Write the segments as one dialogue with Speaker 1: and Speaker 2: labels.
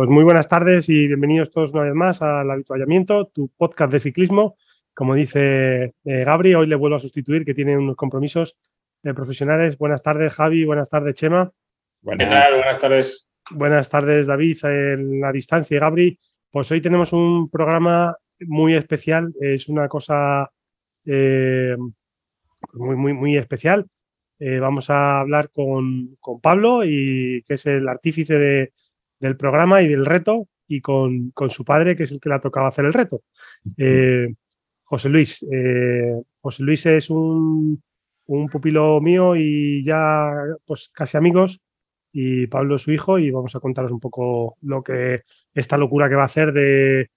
Speaker 1: Pues muy buenas tardes y bienvenidos todos una vez más al Habituallamiento, tu podcast de ciclismo. Como dice eh, Gabri, hoy le vuelvo a sustituir, que tiene unos compromisos eh, profesionales. Buenas tardes, Javi. Buenas tardes, Chema.
Speaker 2: Buenas, Buenas tardes.
Speaker 1: Buenas tardes, David, en la distancia. Y Gabri, pues hoy tenemos un programa muy especial. Es una cosa eh, muy, muy, muy especial. vamos a hablar con, con Pablo, y, que es el artífice de del programa y del reto y con, su padre, que es el que le ha tocado hacer el reto. Eh, José Luis. Eh, José Luis es un, pupilo mío y ya pues casi amigos y Pablo es su hijo y vamos a contaros un poco lo que esta locura que va a hacer de,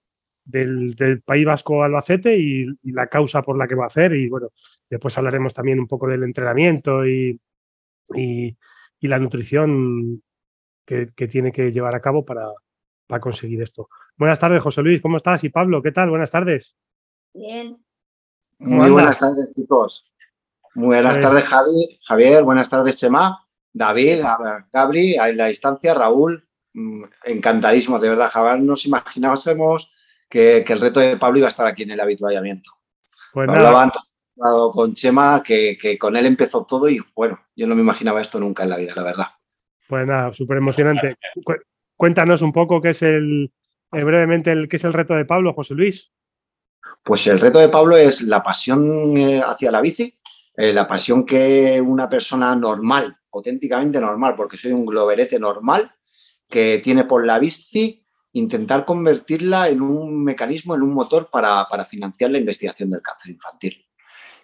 Speaker 1: del, País Vasco Albacete y, la causa por la que va a hacer y bueno, después hablaremos también un poco del entrenamiento y, y la nutrición que, tiene que llevar a cabo para, conseguir esto. Buenas tardes, José Luis, ¿cómo estás? Y Pablo, ¿qué tal? Buenas tardes.
Speaker 3: Bien. Muy buenas tardes, chicos. Muy buenas pues tardes, Javi, Javier, buenas tardes, Chema, David, Gabri, a la distancia, Raúl. Mm, encantadísimos, de verdad, Javier. Nos imaginábamos que, el reto de Pablo iba a estar aquí en el habituallamiento. Pues Hablaba antes con Chema que, que con él empezó todo y bueno, yo no me imaginaba esto nunca en la vida, la verdad.
Speaker 1: Pues nada, súper emocionante. Cuéntanos un poco qué es el, eh, brevemente, el, qué es el reto de Pablo, José Luis.
Speaker 3: Pues el reto de Pablo es la pasión eh, hacia la bici, eh, la pasión que una persona normal, auténticamente normal, porque soy un globerete normal, que tiene por la bici, intentar convertirla en un mecanismo, en un motor para, para financiar la investigación del cáncer infantil.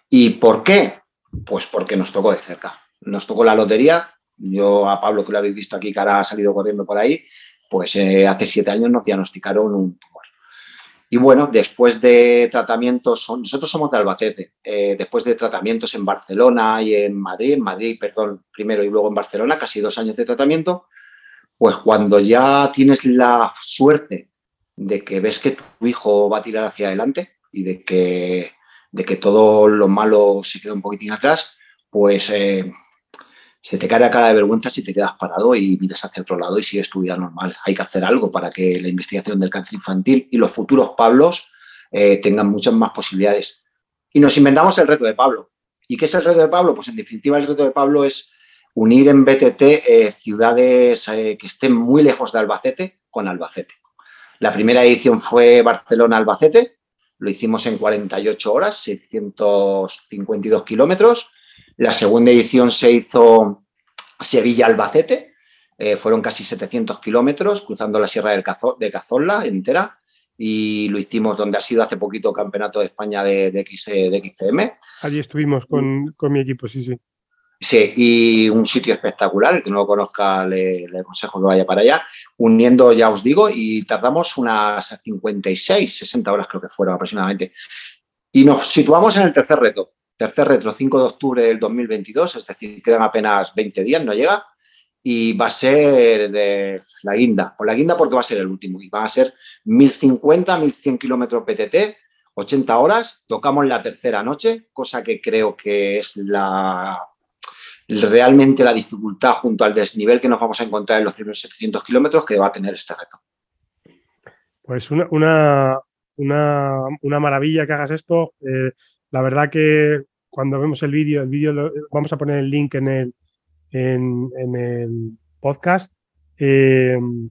Speaker 3: ¿Y por qué? Pues porque nos tocó de cerca. Nos tocó la lotería, yo a Pablo, que lo habéis visto aquí, que ahora ha salido corriendo por ahí, pues eh, hace siete años nos diagnosticaron un tumor. Y bueno, después de tratamientos, nosotros somos de Albacete, eh, después de tratamientos en Barcelona y en Madrid, en Madrid, perdón, primero y luego en Barcelona, casi dos años de tratamiento, pues cuando ya tienes la suerte de que ves que tu hijo va a tirar hacia adelante y de que, de que todo lo malo se queda un poquitín atrás, pues eh, se te cae la cara de vergüenza si te quedas parado y miras hacia otro lado y sigues tu vida normal. Hay que hacer algo para que la investigación del cáncer infantil y los futuros Pablos eh, tengan muchas más posibilidades. Y nos inventamos el reto de Pablo. ¿Y qué es el reto de Pablo? Pues en definitiva el reto de Pablo es unir en BTT eh, ciudades eh, que estén muy lejos de Albacete con Albacete. La primera edición fue Barcelona-Albacete, lo hicimos en 48 horas, 652 kilómetros la segunda edición se hizo Sevilla-Albacete, eh, fueron casi 700 kilómetros cruzando la Sierra del de Cazorla entera y lo hicimos donde ha sido hace poquito Campeonato de España de, de, XCM.
Speaker 1: Allí estuvimos con, mi equipo, sí, sí.
Speaker 3: Sí, y un sitio espectacular, el que no lo conozca le, le, aconsejo que vaya para allá, uniendo, ya os digo, y tardamos unas 56, 60 horas creo que fueron aproximadamente. Y nos situamos en el tercer reto, Tercer retro, 5 de octubre del 2022, es decir, quedan apenas 20 días, no llega. Y va a ser la guinda, por la guinda porque va a ser el último. Y van a ser 1050, 1100 kilómetros PTT, 80 horas. Tocamos la tercera noche, cosa que creo que es la realmente la dificultad junto al desnivel que nos vamos a encontrar en los primeros 700 kilómetros que va a tener este reto.
Speaker 1: Pues una, una, una, maravilla que hagas esto. Eh, la verdad que cuando vemos el vídeo, el vídeo vamos a poner el link en el, en, el podcast. Em,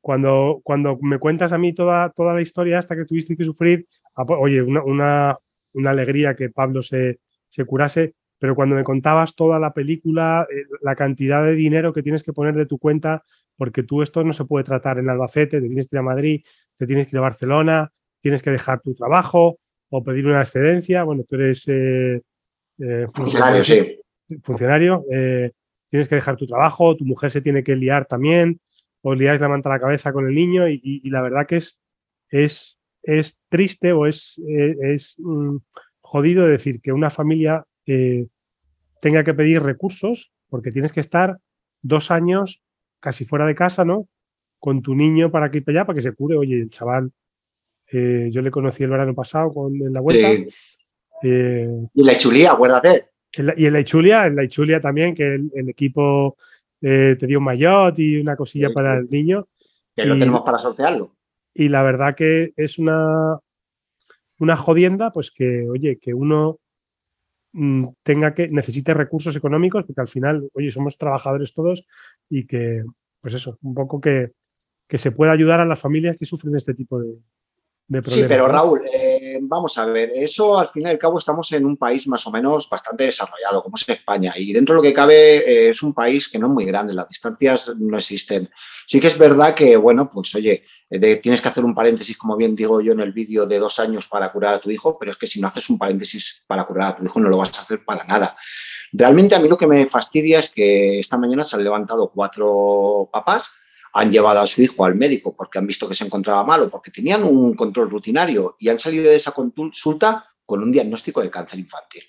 Speaker 1: cuando, cuando me cuentas a mí toda, toda la historia hasta que tuviste que sufrir, oye, una, alegría que Pablo se, se, curase, pero cuando me contabas toda la película, eh, la cantidad de dinero que tienes que poner de tu cuenta, porque tú esto no se puede tratar en Albacete, te tienes que ir a Madrid, te tienes que ir a Barcelona, tienes que dejar tu trabajo, o pedir una excedencia. Bueno, tú eres
Speaker 3: eh, eh, funcionario, sí.
Speaker 1: Funcionario, eh, tienes que dejar tu trabajo, tu mujer se tiene que liar también. os liáis la manta a la cabeza con el niño y, la verdad que es, es, es triste o es, es, mm, jodido decir que una familia tenga que pedir recursos porque tienes que estar dos años casi fuera de casa, ¿no? Con tu niño para que para allá, para que se cure. Oye, el chaval, eh, yo le conocí el verano pasado con, en la vuelta.
Speaker 3: y la chulía, acuérdate.
Speaker 1: y en la Ichulia, en la Ichulia también, que el, equipo te dio un maillot y una cosilla para el niño.
Speaker 3: Que lo tenemos para sortearlo.
Speaker 1: Y la verdad que es una, una jodienda, pues que, oye, que uno mm, tenga que, necesite recursos económicos, porque al final, oye, somos trabajadores todos y que, pues eso, un poco que, que se pueda ayudar a las familias que sufren este tipo de,
Speaker 3: Sí, pero Raúl, eh, vamos a ver, eso al fin y al cabo estamos en un país más o menos bastante desarrollado, como es España, y dentro de lo que cabe eh, es un país que no es muy grande, las distancias no existen. Sí que es verdad que, bueno, pues oye, eh, tienes que hacer un paréntesis, como bien digo yo en el vídeo, de dos años para curar a tu hijo, pero es que si no haces un paréntesis para curar a tu hijo no lo vas a hacer para nada. Realmente a mí lo que me fastidia es que esta mañana se han levantado cuatro papás han llevado a su hijo al médico porque han visto que se encontraba mal o porque tenían un control rutinario y han salido de esa consulta con un diagnóstico de cáncer infantil.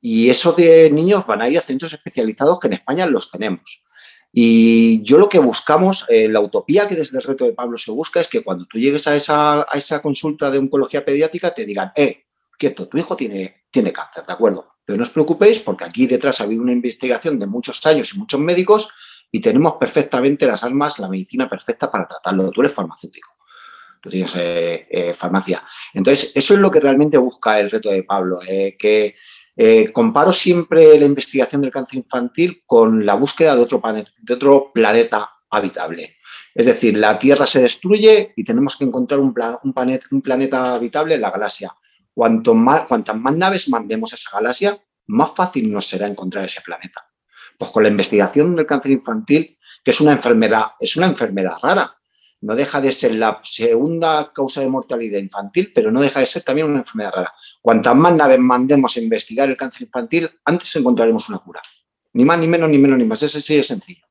Speaker 3: Y esos de niños van a ir a centros especializados que en España los tenemos. Y yo lo que buscamos, eh, la utopía que desde el reto de Pablo se busca es que cuando tú llegues a esa, a esa consulta de oncología pediátrica te digan, eh, quieto, tu hijo tiene, tiene cáncer, ¿de acuerdo? Pero no os preocupéis porque aquí detrás ha habido una investigación de muchos años y muchos médicos y tenemos perfectamente las armas, la medicina perfecta para tratarlo. Tú eres farmacéutico, tú tienes eh, eh, farmacia. Entonces, eso es lo que realmente busca el reto de Pablo, eh, que comparo siempre la investigación del cáncer infantil con la búsqueda de otro, de otro planeta habitable. Es decir, la Tierra se destruye y tenemos que encontrar un, planeta habitable en la galaxia. Cuanto cuantas más naves mandemos a esa galaxia, más fácil nos será encontrar ese planeta. Pues con la investigación del cáncer infantil, que es una enfermedad, es una enfermedad rara. No deja de ser la segunda causa de mortalidad infantil, pero no deja de ser también una enfermedad rara. Cuantas más naves mandemos a investigar el cáncer infantil, antes encontraremos una cura. Ni más, ni menos, ni menos, ni más. Ese sí es sencillo.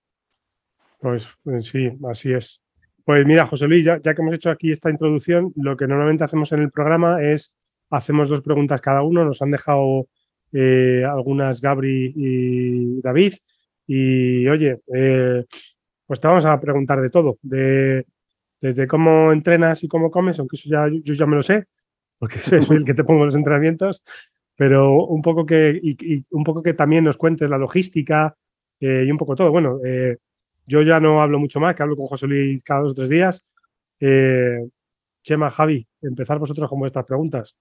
Speaker 1: Pues, pues sí, así es. Pues mira, José Luis, ya, que hemos hecho aquí esta introducción, lo que normalmente hacemos en el programa es hacemos dos preguntas cada uno. Nos han dejado eh, algunas Gabri y David. Y oye, eh, pues te vamos a preguntar de todo, de, desde cómo entrenas y cómo comes, aunque eso ya yo ya me lo sé, porque soy el que te pongo los entrenamientos, pero un poco que, un poco que también nos cuentes la logística eh, y un poco todo. Bueno, yo ya no hablo mucho más, que hablo con José Luis cada dos o tres días. Chema, Javi, empezar vosotros con vuestras preguntas.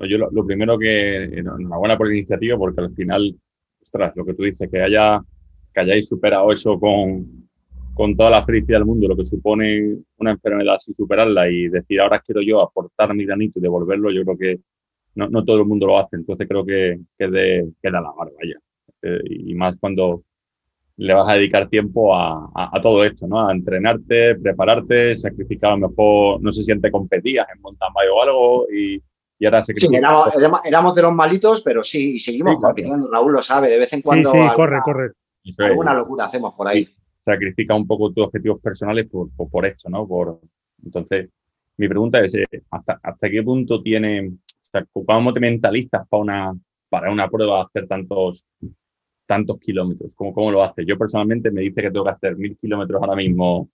Speaker 2: Yo lo, primero que, enhorabuena por la iniciativa, porque al final, ostras, lo que tú dices, que, haya, que hayáis superado eso con, con toda la felicidad del mundo, lo que supone una enfermedad así superarla y decir, ahora quiero yo aportar mi granito y devolverlo, yo creo que no, no todo el mundo lo hace. Entonces creo que, que, de, que da la mar, vaya. Eh, y más cuando le vas a dedicar tiempo a, a, todo esto, ¿no? A entrenarte, prepararte, sacrificar a lo mejor, no sé si antes competías en mountain o algo y y ahora se
Speaker 3: Sí, éramos, de los malitos, pero sí, y seguimos compitiendo. Raúl lo sabe, de vez en cuando.
Speaker 1: Sí, sí, corre, corre.
Speaker 3: Alguna locura hacemos por ahí.
Speaker 2: Sacrifica un poco tus objetivos personales por, por, esto, ¿no? Por, entonces, mi pregunta es: eh, ¿hasta, hasta qué punto tiene. O sea, ¿Cómo te mentalizas para una, para una prueba hacer tantos, tantos kilómetros? ¿Cómo, ¿Cómo lo haces? Yo personalmente me dice que tengo que hacer mil kilómetros ahora mismo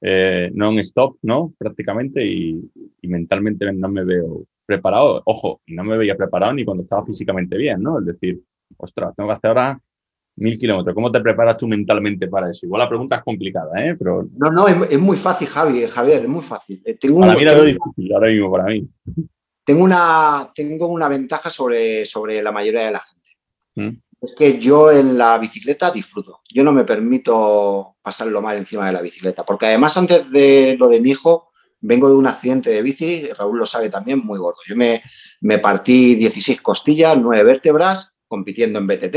Speaker 2: eh, non-stop, ¿no? Prácticamente, y, y mentalmente no me veo preparado, ojo, y no me veía preparado ni cuando estaba físicamente bien, ¿no? Es decir, ostras, tengo que hacer ahora mil kilómetros. ¿Cómo te preparas tú mentalmente para eso? Igual la pregunta es complicada, ¿eh? Pero...
Speaker 3: No, no, es, muy fácil, Javi, Javier, es muy fácil.
Speaker 2: Eh, tengo para mí lo difícil ahora mismo, para mí.
Speaker 3: Tengo una, tengo una ventaja sobre, sobre la mayoría de la gente. ¿Mm? Es que yo en la bicicleta disfruto. Yo no me permito pasarlo mal encima de la bicicleta, porque además antes de lo de mi hijo, vengo de un accidente de bici, Raúl lo sabe también, muy gordo. Yo me, me partí 16 costillas, 9 vértebras, compitiendo en BTT.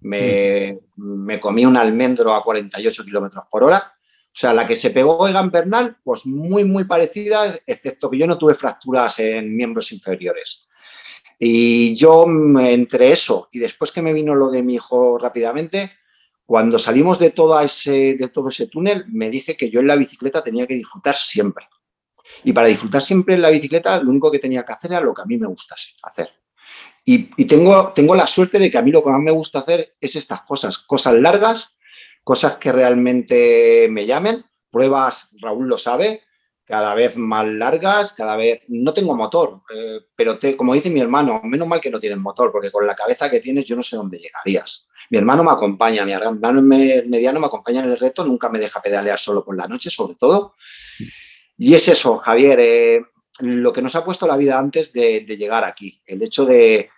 Speaker 3: Me, me comí un almendro a 48 kilómetros por hora. O sea, la que se pegó Egan Bernal, pues muy, muy parecida, excepto que yo no tuve fracturas en miembros inferiores. Y yo, entre eso y después que me vino lo de mi hijo rápidamente, Cuando salimos de, todo ese, de todo ese túnel, me dije que yo en la bicicleta tenía que disfrutar siempre. Y para disfrutar siempre en la bicicleta, lo único que tenía que hacer era lo que a mí me gusta hacer. Y, tengo, la suerte de que a mí lo que más me gusta hacer es estas cosas, cosas largas, cosas que realmente me llamen, pruebas, Raúl lo sabe, cada vez más largas, cada vez... No tengo motor, eh, pero como dice mi hermano, menos mal que no tienes motor, porque con la cabeza que tienes yo no sé dónde llegarías. Mi hermano me acompaña, mi hermano mediano me acompaña en el reto, nunca me deja pedalear solo por la noche, sobre todo. Y es eso, Javier, eh, lo que nos ha puesto la vida antes de, llegar aquí, el hecho de,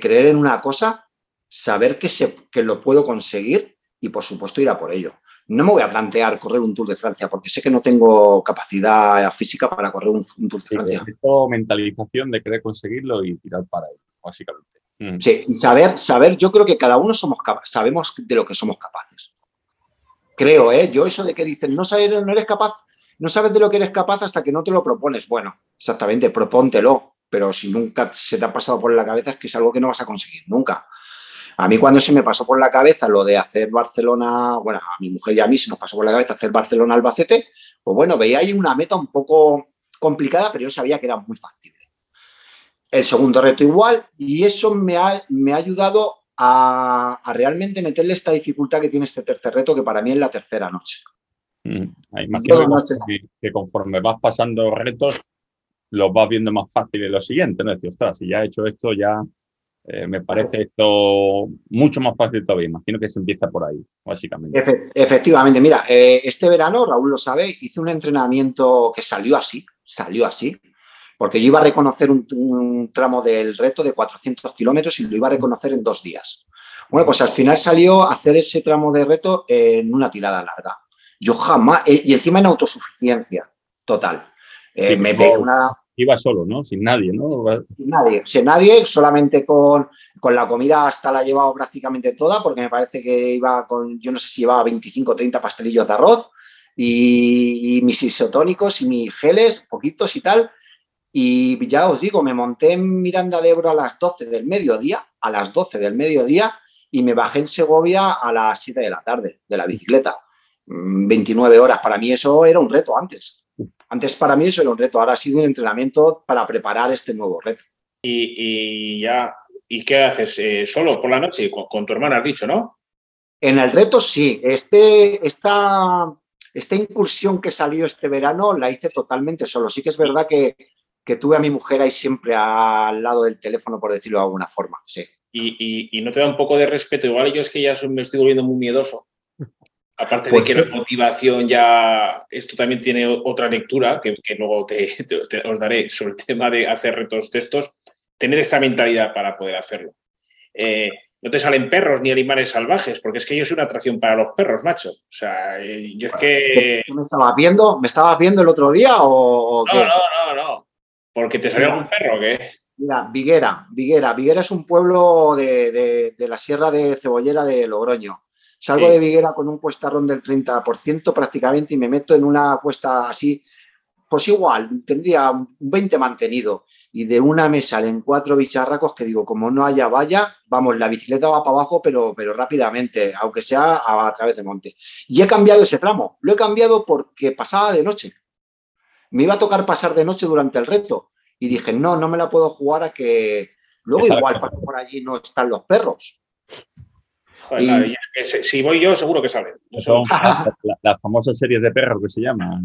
Speaker 3: creer en una cosa, saber que, se, que lo puedo conseguir y por supuesto ir a por ello. No me voy a plantear correr un Tour de Francia porque sé que no tengo capacidad física para correr un, Tour de Francia.
Speaker 2: Sí, mentalización de querer conseguirlo y tirar para ello, básicamente.
Speaker 3: Mm. Sí, y saber, saber, yo creo que cada uno somos sabemos de lo que somos capaces. Creo, ¿eh? Yo eso de que dicen, no, sabes, no eres capaz, no sabes de lo que eres capaz hasta que no te lo propones. Bueno, exactamente, propóntelo, pero si nunca se te ha pasado por la cabeza es que es algo que no vas a conseguir nunca. A mí cuando se me pasó por la cabeza lo de hacer Barcelona, bueno, a mi mujer y a mí se nos pasó por la cabeza hacer Barcelona-Albacete, pues bueno, veía ahí una meta un poco complicada, pero yo sabía que era muy factible. El segundo reto igual, y eso me ha, me ha ayudado a, realmente meterle esta dificultad que tiene este tercer reto, que para mí es la tercera noche.
Speaker 2: Mm, que, que, conforme vas pasando retos, los vas viendo más fáciles lo siguiente, ¿no? Decir, ostras, si ya he hecho esto, ya eh, me parece esto mucho más fácil todavía. Imagino que se empieza por ahí, básicamente.
Speaker 3: efectivamente, mira, eh, este verano, Raúl lo sabe, hice un entrenamiento que salió así, salió así, porque yo iba a reconocer un, tramo del reto de 400 kilómetros y lo iba a reconocer en dos días. Bueno, pues al final salió a hacer ese tramo de reto en una tirada larga. Yo jamás, eh, y encima en autosuficiencia total. me pegué una,
Speaker 2: iba solo, ¿no? Sin nadie, ¿no?
Speaker 3: Sin nadie, sin nadie, solamente con, con la comida hasta la he llevado prácticamente toda, porque me parece que iba con, yo no sé si llevaba 25 o 30 pastelillos de arroz y, mis isotónicos y mis geles, poquitos y tal. Y ya os digo, me monté en Miranda de Ebro a las 12 del mediodía, a las 12 del mediodía, y me bajé en Segovia a las 7 de la tarde de la bicicleta. 29 mm, horas, para mí eso era un reto antes. Antes para mí eso era un reto, ahora ha sido un entrenamiento para preparar este nuevo reto.
Speaker 4: Y, ya, ¿y qué haces? Eh, ¿Solo por la noche? Con, tu hermana has dicho, ¿no?
Speaker 3: En el reto sí. Este, esta, esta incursión que salió este verano la hice totalmente solo. Sí que es verdad que, tuve a mi mujer ahí siempre al lado del teléfono, por decirlo de alguna forma, sí.
Speaker 4: Y, y, no te da un poco de respeto. Igual yo es que ya me estoy volviendo muy miedoso. Aparte de que la motivación ya, esto también tiene otra lectura que, luego te, os daré sobre el tema de hacer retos de estos, tener esa mentalidad para poder hacerlo. Eh, no te salen perros ni animales salvajes, porque es que yo soy una atracción para los perros, macho. O sea, eh, yo es que...
Speaker 3: ¿Me estabas viendo? ¿Me estabas viendo el otro día o,
Speaker 4: no, No, no, no, ¿Porque te salió algún perro o qué?
Speaker 3: Mira, Viguera, Viguera. Viguera es un pueblo de la sierra de Cebollera de Logroño. Salgo de Viguera con un cuestarrón del 30% prácticamente y me meto en una cuesta así, pues igual, tendría un 20 mantenido. Y de una me salen cuatro bicharracos que digo, como no haya valla, vamos, la bicicleta va para abajo, pero, pero rápidamente, aunque sea a, través de monte. Y he cambiado ese tramo. Lo he cambiado porque pasaba de noche. Me iba a tocar pasar de noche durante el reto. Y dije, no, no me la puedo jugar a que luego igual por allí no están los perros
Speaker 4: si voy yo, seguro que sale.
Speaker 2: Son las famosas series de perros que se llaman.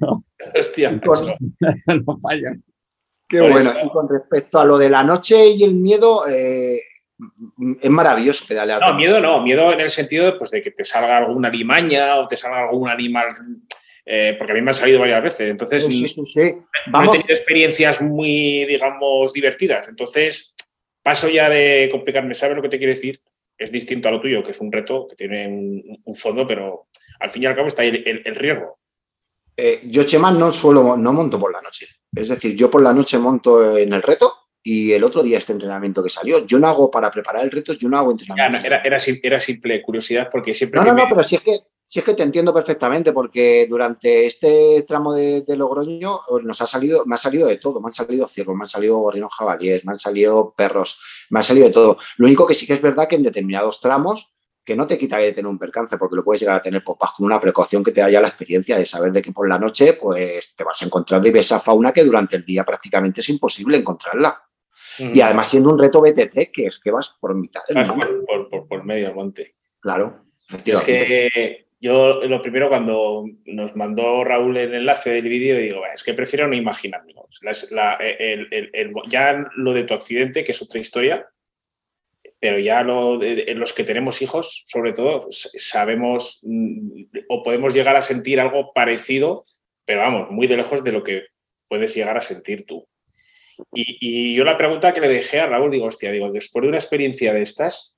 Speaker 2: no.
Speaker 4: Hostia,
Speaker 3: no fallan. Qué bueno. Y con respecto a lo de la noche y el miedo, eh, es maravilloso que
Speaker 4: No, miedo no, miedo en el sentido pues, de que te salga alguna limaña o te salga algún animal. Eh, porque a mí me han salido varias veces. Entonces,
Speaker 3: sí, sí, sí.
Speaker 4: Vamos. he tenido experiencias muy, digamos, divertidas. Entonces, paso ya de complicarme. ¿Sabes lo que te quiero decir? Es distinto a lo tuyo, que es un reto que tiene un, fondo, pero al fin y al cabo está ahí el, riesgo.
Speaker 3: Eh, yo, Chema, no suelo, no monto por la noche. Es decir, yo por la noche monto en el reto y el otro día este entrenamiento que salió, yo no hago para preparar el reto, yo no hago entrenamiento.
Speaker 4: Era, era, simple curiosidad porque siempre...
Speaker 3: No, no, no, pero si es que si es que te entiendo perfectamente, porque durante este tramo de, Logroño nos ha salido, me ha salido de todo, me han salido ciervos, me han salido gorrinos jabalíes, me han salido perros, me ha salido de todo. Lo único que sí que es verdad que en determinados tramos que no te quita de tener un percance, porque lo puedes llegar a tener pues, con una precaución que te haya la experiencia de saber de que por la noche pues, te vas a encontrar diversa fauna que durante el día prácticamente es imposible encontrarla. Y además siendo un reto BTT, que es que vas por mitad
Speaker 4: del Por, por, medio del monte.
Speaker 3: Claro.
Speaker 4: Es que yo lo primero cuando nos mandó Raúl el enlace del vídeo, digo, es que prefiero no imaginármelo. ya lo de tu accidente, que es otra historia, pero ya lo, los que tenemos hijos, sobre todo, sabemos mm, o podemos llegar a sentir algo parecido, pero vamos, muy de lejos de lo que puedes llegar a sentir tú. Y, yo la pregunta que le dejé a Raúl, digo, hostia, digo, después de una experiencia de estas,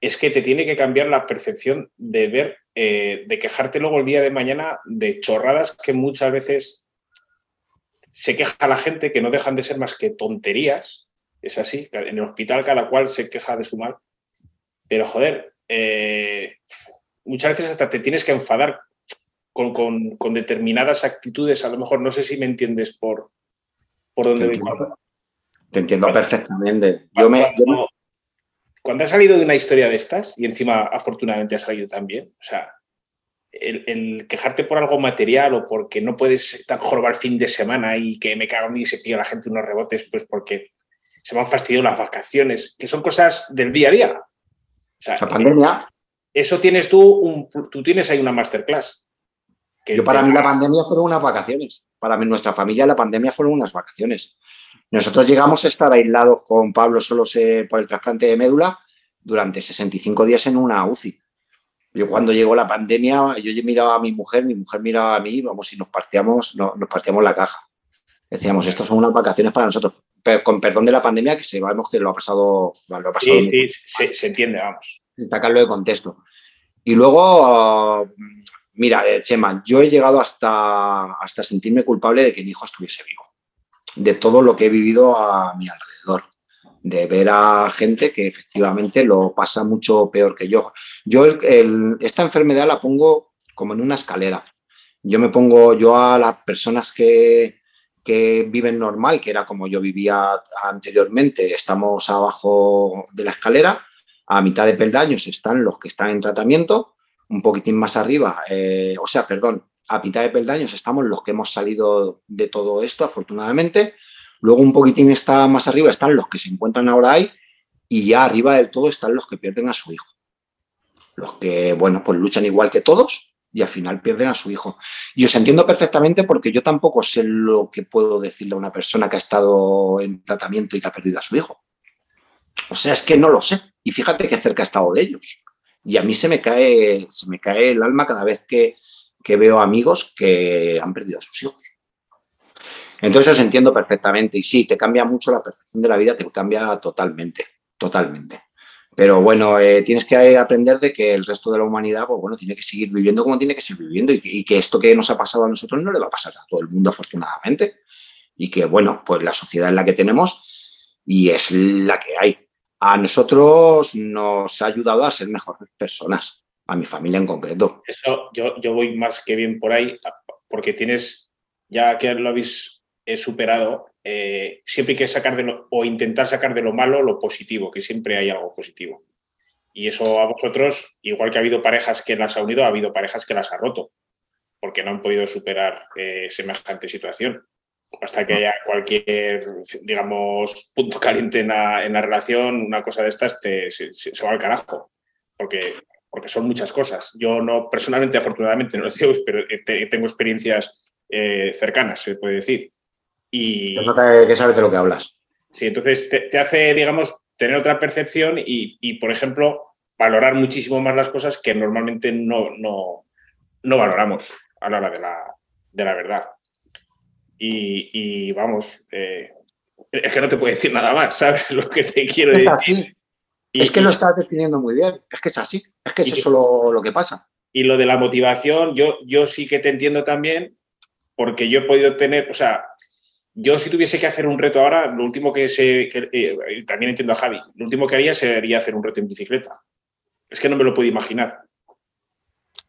Speaker 4: es que te tiene que cambiar la percepción de ver, eh, de quejarte luego el día de mañana de chorradas que muchas veces se queja la gente, que no dejan de ser más que tonterías, es así, en el hospital cada cual se queja de su mal, pero joder, eh, muchas veces hasta te tienes que enfadar con, determinadas actitudes, a lo mejor no sé si me entiendes por, por dónde
Speaker 3: te entiendo, te entiendo perfectamente. Yo me,
Speaker 4: cuando, has salido de una historia de estas, y encima afortunadamente ha salido también, o sea, el, quejarte por algo material o porque no puedes estar el fin de semana y que me cago en mí y se pilla la gente unos rebotes, pues porque se me han fastidiado las vacaciones, que son cosas del día a día.
Speaker 3: O sea, pandemia.
Speaker 4: Eso tienes tú, tú tienes ahí una masterclass.
Speaker 3: Yo para mí la pandemia fueron unas vacaciones. Para mí, nuestra familia, la pandemia fueron unas vacaciones. Nosotros llegamos a estar aislados con Pablo solo por el trasplante de médula durante 65 días en una UCI. Yo cuando llegó la pandemia, yo miraba a mi mujer, mi mujer miraba a mí, vamos, y nos partíamos, nos partíamos la caja. Decíamos, estas son unas vacaciones para nosotros con perdón de la pandemia, que sabemos que lo ha pasado. Lo ha
Speaker 4: sí, sí, se, entiende, vamos.
Speaker 3: Sacarlo de contexto. Y luego, mira, eh, Chema, yo he llegado hasta, hasta sentirme culpable de que mi hijo estuviese vivo, de todo lo que he vivido a mi alrededor, de ver a gente que efectivamente lo pasa mucho peor que yo. Yo esta enfermedad la pongo como en una escalera. Yo me pongo, yo a las personas que, que viven normal, que era como yo vivía anteriormente, estamos abajo de la escalera, a mitad de peldaños están los que están en tratamiento, un poquitín más arriba, eh, o sea, perdón, a mitad de peldaños estamos los que hemos salido de todo esto, afortunadamente, luego un poquitín está más arriba están los que se encuentran ahora ahí, y ya arriba del todo están los que pierden a su hijo. Los que, bueno, pues luchan igual que todos, y al final pierden a su hijo. Y os entiendo perfectamente porque yo tampoco sé lo que puedo decirle a una persona que ha estado en tratamiento y que ha perdido a su hijo. O sea, es que no lo sé. Y fíjate que cerca he estado de ellos. Y a mí se me cae, se me cae el alma cada vez que, que veo amigos que han perdido a sus hijos. Entonces os entiendo perfectamente. Y sí, te cambia mucho la percepción de la vida, te cambia totalmente, totalmente. Pero bueno, eh, tienes que aprender de que el resto de la humanidad, pues bueno, tiene que seguir viviendo como tiene que seguir viviendo y, que esto que nos ha pasado a nosotros no le va a pasar a todo el mundo, afortunadamente. Y que bueno, pues la sociedad es la que tenemos y es la que hay. A nosotros nos ha ayudado a ser mejores personas, a mi familia en concreto.
Speaker 4: Yo, yo voy más que bien por ahí, porque tienes, ya que lo habéis eh, superado, eh, siempre hay que sacar de lo, o intentar sacar de lo malo lo positivo, que siempre hay algo positivo. Y eso a vosotros, igual que ha habido parejas que las ha unido, ha habido parejas que las ha roto, porque no han podido superar eh, semejante situación. Hasta que haya cualquier, digamos, punto caliente en la, relación, una cosa de estas te, se, va al carajo, porque, porque son muchas cosas. Yo no, personalmente, afortunadamente, no lo digo, pero tengo experiencias cercanas, se puede decir y,
Speaker 3: nota que sabes de lo que hablas.
Speaker 4: Sí, entonces te, hace, digamos, tener otra percepción y, por ejemplo, valorar muchísimo más las cosas que normalmente no, no, valoramos a la hora de la, de la verdad. Y, vamos, eh, es que no te puedo decir nada más, ¿sabes? Lo que te quiero
Speaker 3: es
Speaker 4: decir.
Speaker 3: Así. es que lo estás definiendo muy bien. Es que es así. Es que es eso lo, lo, que pasa.
Speaker 4: Y lo de la motivación, yo, yo sí que te entiendo también, porque yo he podido tener, o sea, yo si tuviese que hacer un reto ahora, lo último que se... Eh, también entiendo a Javi, lo último que haría sería hacer un reto en bicicleta. Es que no me lo puedo imaginar.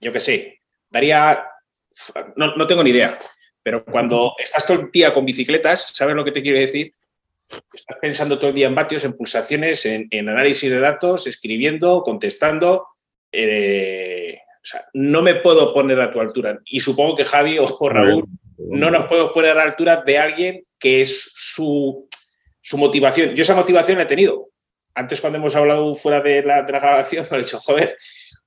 Speaker 4: Yo qué sé, daría... No, tengo ni idea, pero cuando estás todo el día con bicicletas, ¿sabes lo que te quiero decir? Estás pensando todo el día en vatios, en pulsaciones, en, análisis de datos, escribiendo, contestando. eh, no me puedo poner a tu altura. Y supongo que Javi o Raúl no nos podemos poner a la altura de alguien que es su, motivación. Yo esa motivación la he tenido. Antes cuando hemos hablado fuera de la, grabación, me he dicho, joder,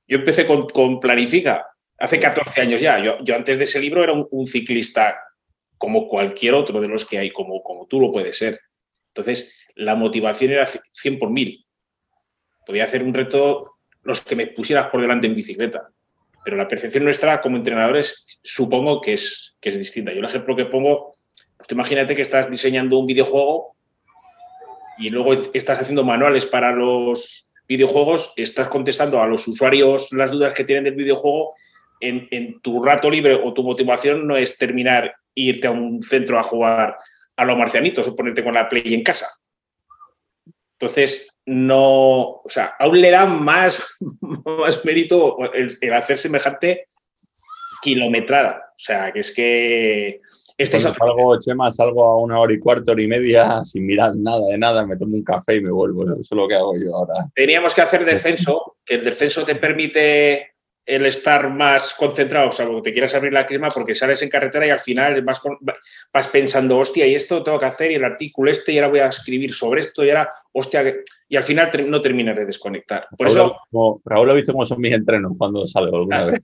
Speaker 4: yo empecé con, Planifica hace 14 años ya. Yo, antes de ese libro era un, ciclista como cualquier otro de los que hay, como, como tú lo puedes ser. Entonces, la motivación era 100 por mil. Podía hacer un reto los que me pusieras por delante en bicicleta. Pero la percepción nuestra como entrenadores supongo que es, que es distinta. Yo el ejemplo que pongo, pues imagínate que estás diseñando un videojuego y luego estás haciendo manuales para los videojuegos, estás contestando a los usuarios las dudas que tienen del videojuego, en, en tu rato libre o tu motivación no es terminar e irte a un centro a jugar a los marcianitos o ponerte con la play en casa. Entonces, no, o sea, aún le da más, más mérito el, hacer semejante kilometrada. O sea, que es que...
Speaker 2: Este salgo, Chema, salgo a una hora y cuarto, hora y media sin mirar nada de nada, me tomo un café y me vuelvo. Eso es lo que hago yo ahora.
Speaker 4: Teníamos que hacer descenso, que el descenso te permite el estar más concentrado, salvo que te quieras abrir la crema, porque sales en carretera y al final vas, vas pensando, hostia, y esto tengo que hacer, y el artículo este, y ahora voy a escribir sobre esto, y ahora, hostia, y al final no terminas de desconectar. Por
Speaker 2: Raúl,
Speaker 4: eso.
Speaker 2: Como, Raúl ha visto cómo son mis entrenos cuando salgo alguna vez.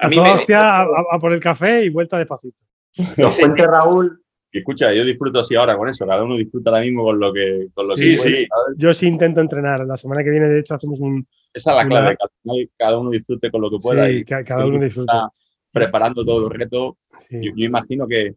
Speaker 1: a mí me... hostia, a, por el café y vuelta de pacito.
Speaker 3: Nos cuente Raúl
Speaker 2: y escucha, yo disfruto así ahora con eso, cada uno disfruta ahora mismo con lo que, con lo
Speaker 1: sí, sí. Yo sí intento entrenar. La semana que viene, de hecho, hacemos un,
Speaker 2: esa es la clave, que cada uno disfrute con lo que pueda
Speaker 1: y cada uno disfrute.
Speaker 2: Preparando todo el reto. Yo, imagino que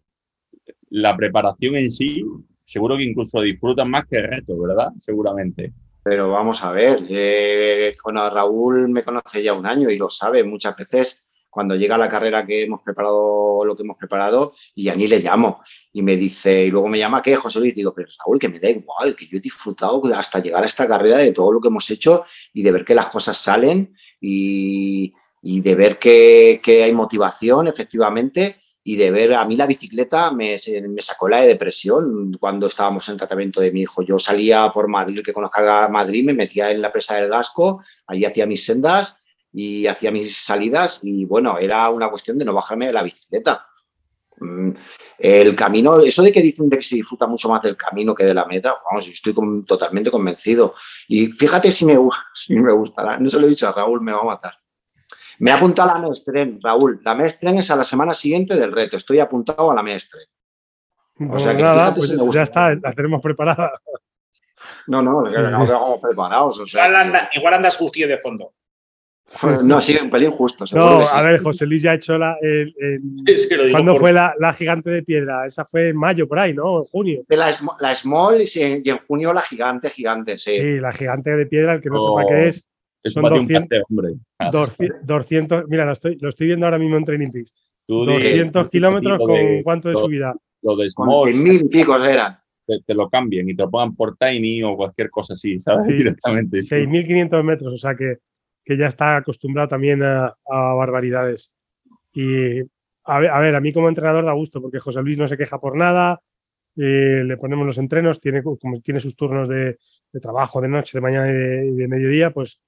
Speaker 2: la preparación en sí, seguro que incluso disfrutan más que el reto, ¿verdad? Seguramente.
Speaker 3: Pero vamos a ver, eh, con Raúl me conoce ya un año y lo sabe, muchas veces cuando llega la carrera que hemos preparado, lo que hemos preparado, y a mí le llamo y me dice, y luego me llama, ¿qué, José Luis? Digo, pero Raúl, que me da igual, que yo he disfrutado hasta llegar a esta carrera de todo lo que hemos hecho y de ver que las cosas salen y, de ver que, hay motivación, efectivamente, y de ver, a mí la bicicleta me, me, sacó la de depresión cuando estábamos en tratamiento de mi hijo. Yo salía por Madrid, que conozca Madrid, me metía en la presa del Gasco, allí hacía mis sendas y hacía mis salidas y bueno, era una cuestión de no bajarme de la bicicleta. Mm, el camino, eso de que dicen que se disfruta mucho más del camino que de la meta, vamos, estoy totalmente convencido. Y fíjate si me, si me gustará, no se lo he dicho a Raúl, me va a matar. Me ha apuntado a la Mestren, Raúl. La Mestren es a la semana siguiente del reto. Estoy apuntado a la Mestren.
Speaker 1: O sea que nada, pues ya está, la tenemos preparada.
Speaker 3: No, no, no preparados.
Speaker 4: igual, andas justo de fondo.
Speaker 3: No, sí, un pelín justo.
Speaker 1: No, a ver, José Luis ya ha hecho la. ¿Cuándo fue la, gigante de piedra? Esa fue en mayo, por ahí, ¿no? En junio.
Speaker 3: La, la small y, en junio la gigante, gigante, sí.
Speaker 1: Sí, la gigante de piedra, el que no sepa qué es.
Speaker 2: Es son 200, hombre.
Speaker 1: 200, mira, lo estoy, lo estoy viendo ahora mismo en Training Peaks. 200 kilómetros con cuánto de subida.
Speaker 2: Lo de
Speaker 3: small. Con 100.000 picos eran.
Speaker 2: Te, lo cambien y te lo pongan por Tiny o cualquier cosa así, ¿sabes? Directamente.
Speaker 1: 6.500 metros, o sea que que ya está acostumbrado también a, barbaridades. Y a ver, a mí como entrenador da gusto porque José Luis no se queja por nada, eh, le ponemos los entrenos, tiene, como tiene sus turnos de, trabajo de noche, de mañana y de, mediodía, pues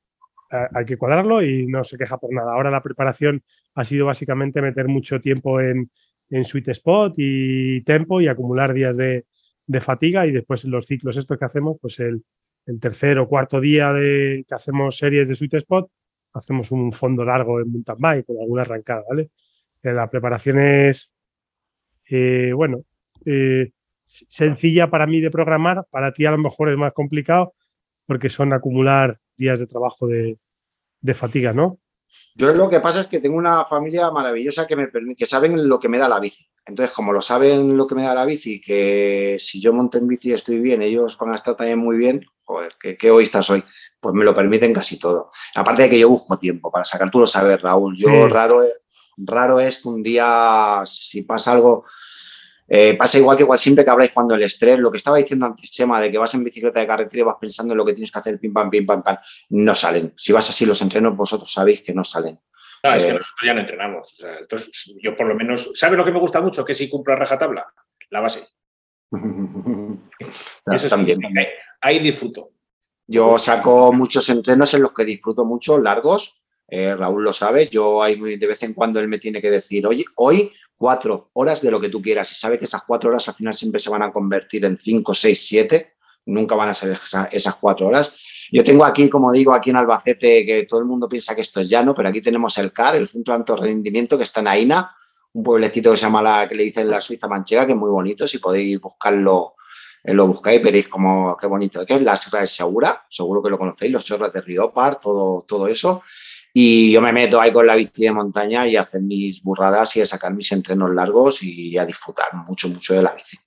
Speaker 1: hay que cuadrarlo y no se queja por nada. Ahora la preparación ha sido básicamente meter mucho tiempo en, en sweet spot y tempo y acumular días de, de fatiga y después los ciclos estos que hacemos, pues el, el tercer o cuarto día de que hacemos series de sweet spot, hacemos un fondo largo en mountain bike con alguna arrancada, ¿vale? Eh, la preparación es, eh, bueno, eh, sencilla para mí de programar, para ti a lo mejor es más complicado porque son acumular días de trabajo de, de fatiga, ¿no?
Speaker 3: Yo lo que pasa es que tengo una familia maravillosa que me que saben lo que me da la bici. Entonces, como lo saben lo que me da la bici, que si yo monto en bici estoy bien, ellos van a estar también muy bien, joder, qué, qué egoísta soy, pues me lo permiten casi todo. Aparte de que yo busco tiempo para sacar, tú lo sabes, Raúl. Yo raro, raro es que un día, si pasa algo, eh, pasa igual que igual siempre que habláis cuando el estrés, lo que estaba diciendo antes, Chema, de que vas en bicicleta de carretera y vas pensando en lo que tienes que hacer, pim, pam, pim, pam, pam, no salen. Si vas así los entrenos, vosotros sabéis que no salen.
Speaker 4: No, es que eh, nosotros ya no entrenamos. entonces, yo por lo menos, ¿sabes lo que me gusta mucho? Que si cumplo a rajatabla, la base. Eso también. ahí, disfruto.
Speaker 3: Yo saco muchos entrenos en los que disfruto mucho, largos. Eh, Raúl lo sabe. Yo hay de vez en cuando él me tiene que decir, oye, hoy cuatro horas de lo que tú quieras. Y sabe que esas cuatro horas al final siempre se van a convertir en cinco, seis, siete. Nunca van a ser esas cuatro horas. Yo tengo aquí, como digo, aquí en Albacete, que todo el mundo piensa que esto es llano, pero aquí tenemos el CAR, el Centro de Alto Rendimiento, que está en Aina, un pueblecito que se llama la, que le dicen la Suiza Manchega, que es muy bonito. Si podéis buscarlo, eh, lo buscáis, veréis como qué bonito que es la Sierra de Segura, seguro que lo conocéis, los chorros de Riopar, todo, todo eso. Y yo me meto ahí con la bici de montaña y a hacer mis burradas y a sacar mis entrenos largos y a disfrutar mucho, mucho de la bici.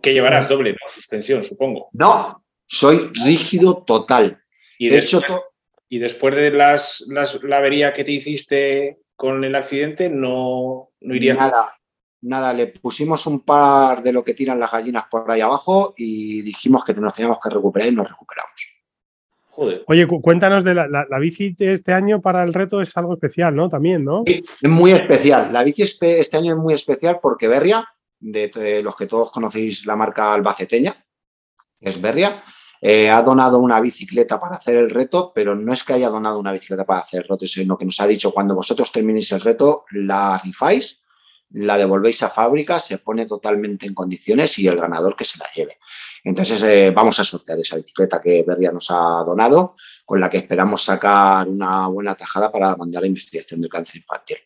Speaker 4: ¿Qué llevarás doble, no? Suspensión, supongo.
Speaker 3: No, soy rígido total.
Speaker 4: Y, después, hecho, y después de las, la avería que te hiciste con el accidente, no, no irías.
Speaker 3: Nada, nada, le pusimos un par de lo que tiran las gallinas por ahí abajo y dijimos que nos teníamos que recuperar y nos recuperamos.
Speaker 1: Oye, cuéntanos de la, la, bici de este año para el reto es algo especial, ¿no? También, ¿no?
Speaker 3: Sí, es muy especial. La bici este año es muy especial porque Berria, de, los que todos conocéis la marca albaceteña, es Berria, eh, ha donado una bicicleta para hacer el reto, pero no es que haya donado una bicicleta para hacer el reto, sino que nos ha dicho cuando vosotros terminéis el reto, la rifáis, la devolvéis a fábrica, se pone totalmente en condiciones y el ganador que se la lleve. Entonces eh, vamos a sortear esa bicicleta que Berria nos ha donado, con la que esperamos sacar una buena tajada para mandar la investigación del cáncer infantil.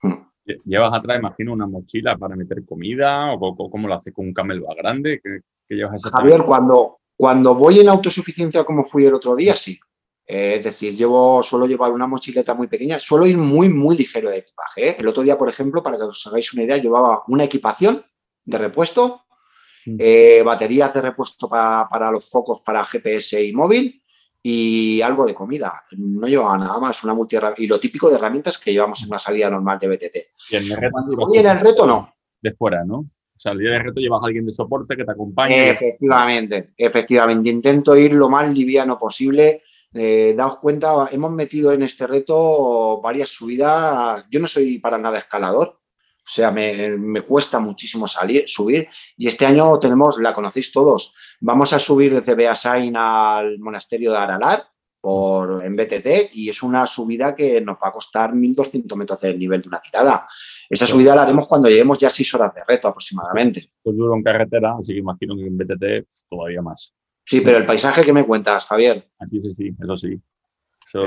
Speaker 2: Hmm. ¿Llevas atrás, imagino, una mochila para meter comida o cómo lo hace con un camelback grande? ¿Qué, llevas
Speaker 3: Javier, cuando, cuando voy en autosuficiencia como fui el otro día, sí. Eh, es decir, llevo, suelo llevar una mochileta muy pequeña, suelo ir muy, muy ligero de equipaje. ¿eh? El otro día, por ejemplo, para que os hagáis una idea, llevaba una equipación de repuesto, mm. eh, baterías de repuesto para, los focos para GPS y móvil y algo de comida. No llevaba nada más, una multi y lo típico de herramientas que llevamos en una salida normal de BTT.
Speaker 2: Y en el reto,
Speaker 3: en el reto no.
Speaker 2: De fuera, ¿no? O sea, el día de reto llevas a alguien de soporte que te acompañe.
Speaker 3: Efectivamente, efectivamente. Intento ir lo más liviano posible eh, daos cuenta, hemos metido en este reto varias subidas. Yo no soy para nada escalador, o sea, me, cuesta muchísimo salir, subir. Y este año tenemos, la conocéis todos, vamos a subir desde Beasain al monasterio de Aralar por, en BTT y es una subida que nos va a costar 1.200 metros del nivel de una tirada. Esa subida la haremos cuando lleguemos ya seis horas de reto aproximadamente.
Speaker 2: Pues duro en carretera, así que imagino que en BTT todavía más.
Speaker 3: Sí, pero el paisaje que me cuentas, Javier.
Speaker 2: Sí, sí, sí, eso sí.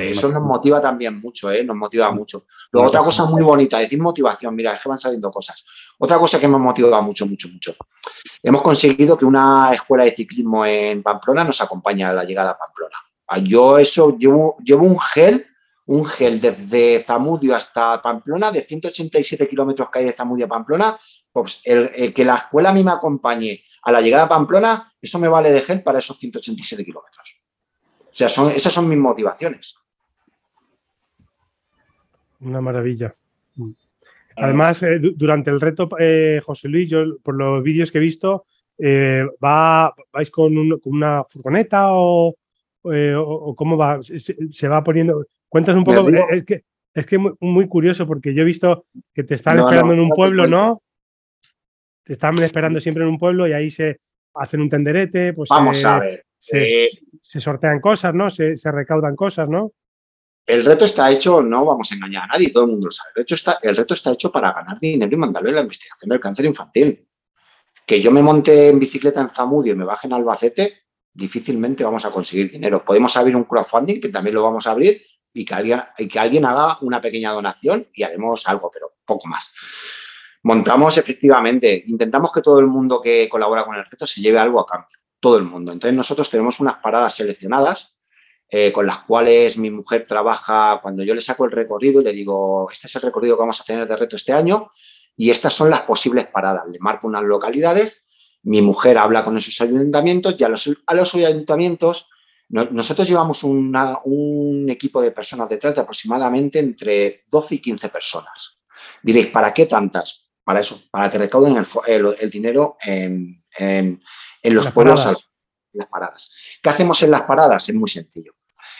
Speaker 3: Eso, nos motiva también mucho, ¿eh? Nos motiva mucho. Luego, otra cosa muy bonita, decir motivación, mira, es que van saliendo cosas. Otra cosa que me motiva mucho, mucho, mucho. Hemos conseguido que una escuela de ciclismo en Pamplona nos acompañe a la llegada a Pamplona. Ah, yo eso, llevo, llevo un gel, un gel desde Zamudio hasta Pamplona, de 187 kilómetros que hay de Zamudio a Pamplona, pues el, que la escuela a mí me acompañe a la llegada a Pamplona, eso me vale de gel para esos 187 kilómetros. O sea, son, esas son mis motivaciones.
Speaker 1: Una maravilla. Además, eh, durante el reto, eh, José Luis, yo por los vídeos que he visto, eh, va, ¿vais con, una furgoneta o, cómo va? Se, va poniendo. Cuentas un poco. Es que es que muy, curioso porque yo he visto que te están esperando en un pueblo, ¿no? te estaban esperando siempre en un pueblo y ahí se hacen un tenderete, pues
Speaker 3: Vamos a ver.
Speaker 1: Se, sortean cosas, ¿no? Se, recaudan cosas, ¿no?
Speaker 3: El reto está hecho, no vamos a engañar a nadie, todo el mundo lo sabe. El reto está, el reto está hecho para ganar dinero y mandarle la investigación del cáncer infantil. Que yo me monte en bicicleta en Zamudio y me baje en Albacete, difícilmente vamos a conseguir dinero. Podemos abrir un crowdfunding, que también lo vamos a abrir, y que alguien, y que alguien haga una pequeña donación y haremos algo, pero poco más. Montamos efectivamente, intentamos que todo el mundo que colabora con el reto se lleve algo a cambio, todo el mundo. Entonces nosotros tenemos unas paradas seleccionadas eh, con las cuales mi mujer trabaja cuando yo le saco el recorrido y le digo, este es el recorrido que vamos a tener de reto este año y estas son las posibles paradas. Le marco unas localidades, mi mujer habla con esos ayuntamientos y a los, ayuntamientos nosotros llevamos un equipo de personas detrás de aproximadamente entre 12 y 15 personas. Diréis, ¿para qué tantas? para eso, para que recauden el, dinero en, los pueblos, en las paradas. ¿Qué hacemos en las paradas? Es muy sencillo.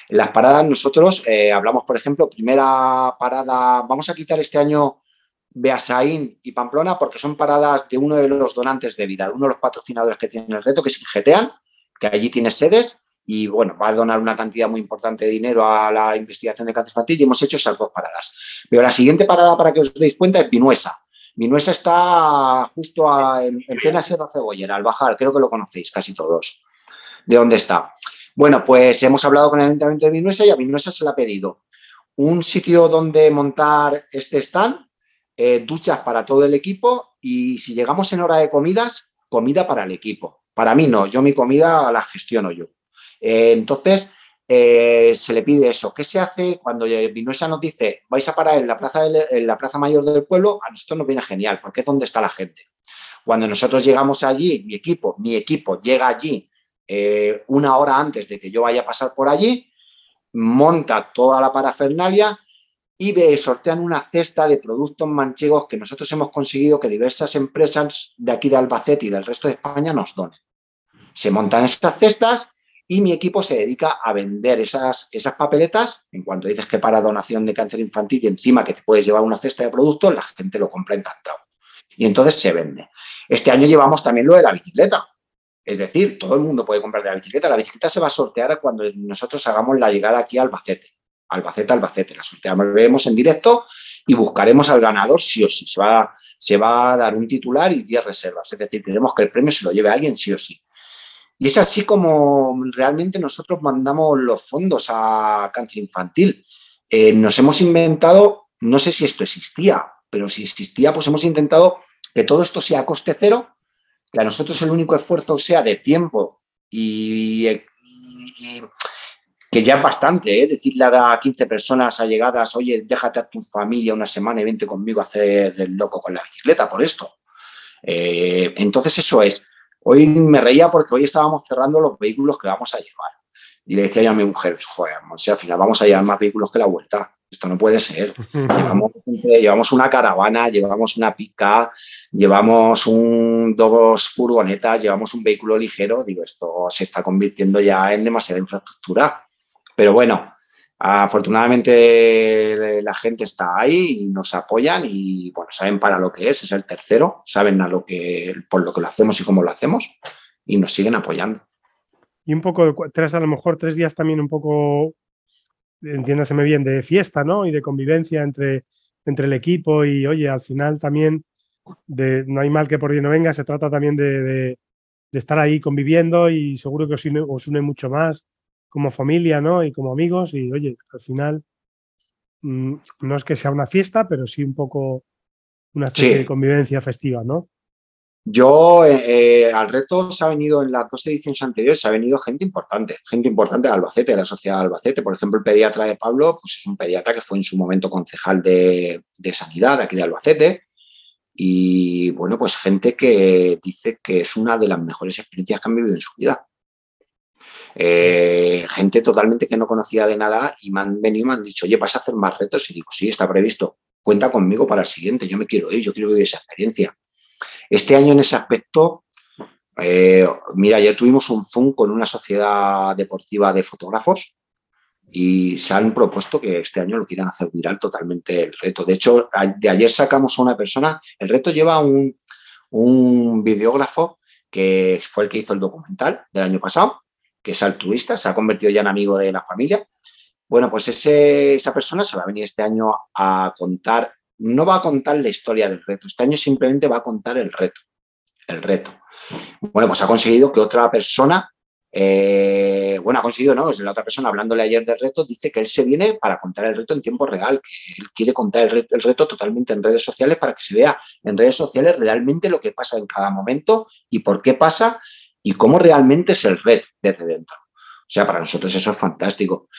Speaker 3: En las paradas nosotros eh, hablamos, por ejemplo, primera parada, vamos a quitar este año Beasaín y Pamplona porque son paradas de uno de los donantes de vida, uno de los patrocinadores que tienen el reto, que es Getean, que allí tiene sedes, y bueno, va a donar una cantidad muy importante de dinero a la investigación de cáncer y hemos hecho esas dos paradas. Pero la siguiente parada, para que os deis cuenta, es Vinuesa. Vinuesa está justo en, plena Sierra Cebollera, al bajar, creo que lo conocéis casi todos. ¿De dónde está? Bueno, pues hemos hablado con el Ayuntamiento de Vinuesa y a Vinuesa se le ha pedido un sitio donde montar este stand, eh, duchas para todo el equipo y si llegamos en hora de comidas, comida para el equipo. Para mí no, yo mi comida la gestiono yo. Eh, entonces, eh, se le pide eso. ¿Qué se hace cuando Vinuesa nos dice vais a parar en la, plaza en la plaza mayor del pueblo? A nosotros nos viene genial, porque es donde está la gente. Cuando nosotros llegamos allí, mi equipo, mi equipo llega allí eh, una hora antes de que yo vaya a pasar por allí, monta toda la parafernalia y sortean una cesta de productos manchegos que nosotros hemos conseguido que diversas empresas de aquí de Albacete y del resto de España nos donen. Se montan estas cestas y mi equipo se dedica a vender esas, esas papeletas. En cuanto dices que para donación de cáncer infantil y encima que te puedes llevar una cesta de productos, la gente lo compra encantado. Y entonces se vende. Este año llevamos también lo de la bicicleta. Es decir, todo el mundo puede comprar de la bicicleta. La bicicleta se va a sortear cuando nosotros hagamos la llegada aquí a Albacete. Albacete, Albacete. La sorteamos, veremos en directo y buscaremos al ganador sí o sí. Se va, se va a dar un titular y 10 reservas. Es decir, queremos que el premio se lo lleve a alguien sí o sí. Y es así como realmente nosotros mandamos los fondos a cáncer infantil. Eh, nos hemos inventado, no sé si esto existía, pero si existía, pues hemos intentado que todo esto sea a coste cero, que a nosotros el único esfuerzo sea de tiempo y, que ya es bastante, ¿eh? decirle a 15 personas allegadas, oye, déjate a tu familia una semana y vente conmigo a hacer el loco con la bicicleta por esto. Eh, entonces eso es, Hoy me reía porque hoy estábamos cerrando los vehículos que vamos a llevar. Y le decía yo a mi mujer, joder, o al final vamos a llevar más vehículos que la vuelta. Esto no puede ser. llevamos, una caravana, llevamos una pica, llevamos un, dos furgonetas, llevamos un vehículo ligero. Digo, esto se está convirtiendo ya en demasiada infraestructura. Pero bueno, Afortunadamente la gente está ahí y nos apoyan y bueno, saben para lo que es, es el tercero, saben a lo que, por lo que lo hacemos y cómo lo hacemos y nos siguen apoyando.
Speaker 1: Y un poco, tres, a lo mejor tres días también un poco, entiéndaseme bien, de fiesta, ¿no? Y de convivencia entre, entre el equipo y, oye, al final también no hay mal que por bien no venga, se trata también de, de, estar ahí conviviendo y seguro que os une mucho más como familia, ¿no? Y como amigos. Y oye, al final mm, no es que sea una fiesta, pero sí un poco una especie de convivencia festiva, ¿no?
Speaker 3: Yo, eh, eh, al reto se ha venido en las dos ediciones anteriores, se ha venido gente importante, gente importante de Albacete, de la sociedad de Albacete. Por ejemplo, el pediatra de Pablo, pues es un pediatra que fue en su momento concejal de, de sanidad aquí de Albacete. Y bueno, pues gente que dice que es una de las mejores experiencias que han vivido en su vida. Eh, gente totalmente que no conocía de nada y me han venido y me han dicho, oye, ¿vas a hacer más retos? Y digo, sí, está previsto. Cuenta conmigo para el siguiente, yo me quiero ir, yo quiero vivir esa experiencia. Este año en ese aspecto, eh, mira, ya tuvimos un Zoom con una sociedad deportiva de fotógrafos y se han propuesto que este año lo quieran hacer viral totalmente el reto. De hecho, de ayer sacamos a una persona, el reto lleva un, un videógrafo que fue el que hizo el documental del año pasado que es altruista, se ha convertido ya en amigo de la familia. Bueno, pues esa persona se va a venir este año a contar, no va a contar la historia del reto, este año simplemente va a contar el reto, el reto. Bueno, pues ha conseguido que otra persona, eh, bueno, ha conseguido, ¿no? la otra persona hablándole ayer del reto, dice que él se viene para contar el reto en tiempo real, que él quiere contar el reto, el reto totalmente en redes sociales para que se vea en redes sociales realmente lo que pasa en cada momento y por qué pasa y cómo realmente es el reto desde dentro. O sea, para nosotros eso es fantástico.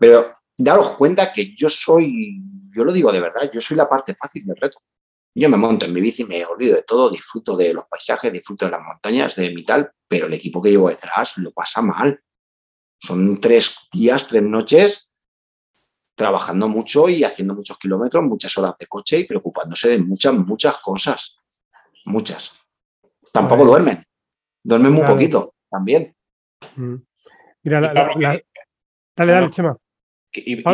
Speaker 3: Pero daros cuenta que yo soy, yo lo digo de verdad, yo soy la parte fácil del reto. Yo me monto en mi bici, me olvido de todo, disfruto de los paisajes, disfruto de las montañas, de mi tal, pero el equipo que llevo detrás lo pasa mal. Son tres días, tres noches trabajando mucho y haciendo muchos kilómetros, muchas horas de coche y preocupándose de muchas, muchas cosas. Muchas. Tampoco duermen. Duerme muy poquito también.
Speaker 1: Mm. Mira, la, dale, dale, Chema.
Speaker 4: ¿Y,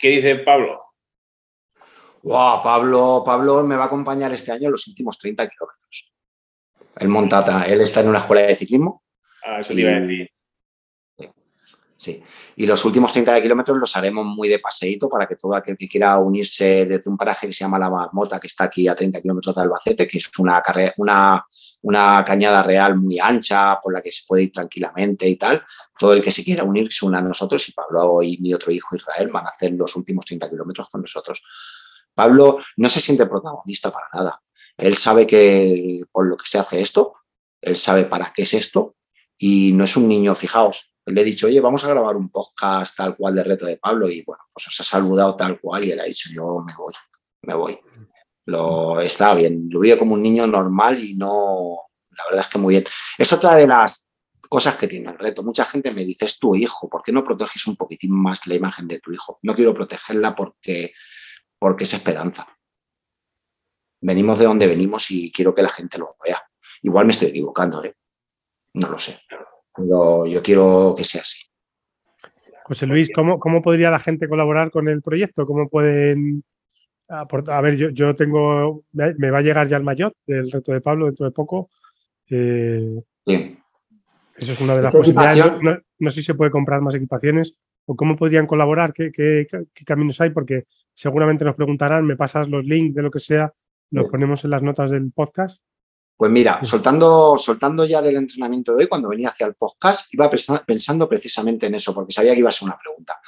Speaker 4: qué dice Pablo?
Speaker 3: Wow, Pablo, Pablo me va a acompañar este año en los últimos 30 kilómetros. Él monta, él está en una escuela de ciclismo.
Speaker 4: Ah, eso te iba a decir.
Speaker 3: Sí, y los últimos 30 kilómetros los haremos muy de paseíto para que todo aquel que quiera unirse desde un paraje que se llama La Marmota, que está aquí a 30 kilómetros de Albacete, que es una, una, una cañada real muy ancha por la que se puede ir tranquilamente y tal, todo el que se quiera unir se una a nosotros y Pablo y mi otro hijo Israel van a hacer los últimos 30 kilómetros con nosotros. Pablo no se siente protagonista para nada. Él sabe que por lo que se hace esto, él sabe para qué es esto y no es un niño, fijaos, le he dicho, oye, vamos a grabar un podcast tal cual de reto de Pablo y bueno, pues se ha saludado tal cual y él ha dicho, yo me voy, me voy. Lo está bien, lo veo como un niño normal y no, la verdad es que muy bien. Es otra de las cosas que tiene el reto. Mucha gente me dice, es tu hijo, ¿por qué no proteges un poquitín más la imagen de tu hijo? No quiero protegerla porque, porque es esperanza. Venimos de donde venimos y quiero que la gente lo vea. Igual me estoy equivocando, ¿eh? No lo sé yo quiero que sea así.
Speaker 1: José Luis, ¿cómo, ¿cómo podría la gente colaborar con el proyecto? ¿Cómo pueden A ver, yo, yo, tengo, me va a llegar ya el mayor del reto de Pablo dentro de poco. Eh, Eso es una de las posibilidades. No, sé si se puede comprar más equipaciones o cómo podrían colaborar, ¿Qué, qué, caminos hay, porque seguramente nos preguntarán, me pasas los links de lo que sea, los ponemos en las notas del podcast
Speaker 3: pues mira, soltando, soltando ya del entrenamiento de hoy, cuando venía hacia el podcast, iba pensando precisamente en eso, porque sabía que iba a ser una pregunta.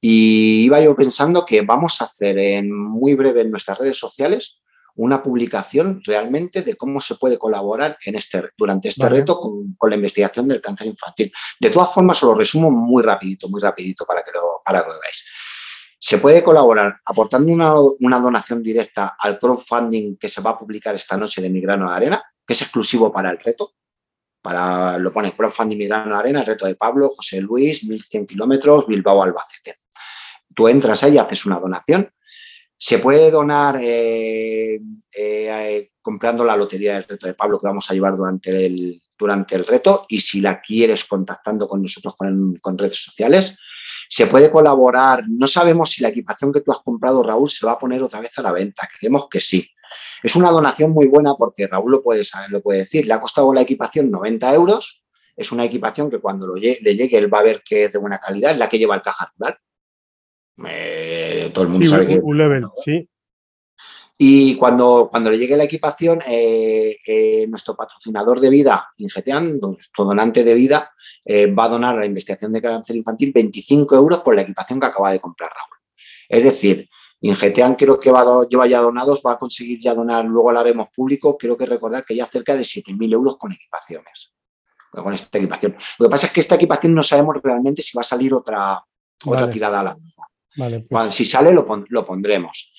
Speaker 3: Y iba yo pensando que vamos a hacer en muy breve en nuestras redes sociales una publicación realmente de cómo se puede colaborar en este, durante este reto con, la investigación del cáncer infantil. De todas formas, os lo resumo muy rapidito, muy rapidito para que lo, para que lo veáis. Se puede colaborar aportando una, donación directa al crowdfunding que se va a publicar esta noche de Migrano de Arena, que es exclusivo para el reto. Para, lo pone crowdfunding Migrano de Arena, el reto de Pablo, José Luis, 1100 kilómetros, Bilbao, Albacete. Tú entras ahí haces una donación. Se puede donar eh, eh, eh, comprando la lotería del reto de Pablo que vamos a llevar durante el, durante el reto y si la quieres contactando con nosotros con redes sociales. Se puede colaborar. No sabemos si la equipación que tú has comprado, Raúl, se va a poner otra vez a la venta. Creemos que sí. Es una donación muy buena porque Raúl lo puede, saber, lo puede decir. Le ha costado la equipación 90 euros. Es una equipación que cuando le llegue él va a ver que es de buena calidad. Es la que lleva el caja rural. todo el mundo sabe que.
Speaker 1: Un level, sí.
Speaker 3: Y cuando, cuando le llegue la equipación, eh, eh, nuestro patrocinador de vida, Ingetean, nuestro donante de vida, eh, va a donar a la investigación de cáncer infantil 25 euros por la equipación que acaba de comprar Raúl. Es decir, Ingetean creo que va lleva ya donados, va a conseguir ya donar, luego lo haremos público, creo que recordar que ya cerca de 7.000 euros con equipaciones, con esta equipación. Lo que pasa es que esta equipación no sabemos realmente si va a salir otra, otra tirada a la vale, pues. Si sale lo, lo pondremos.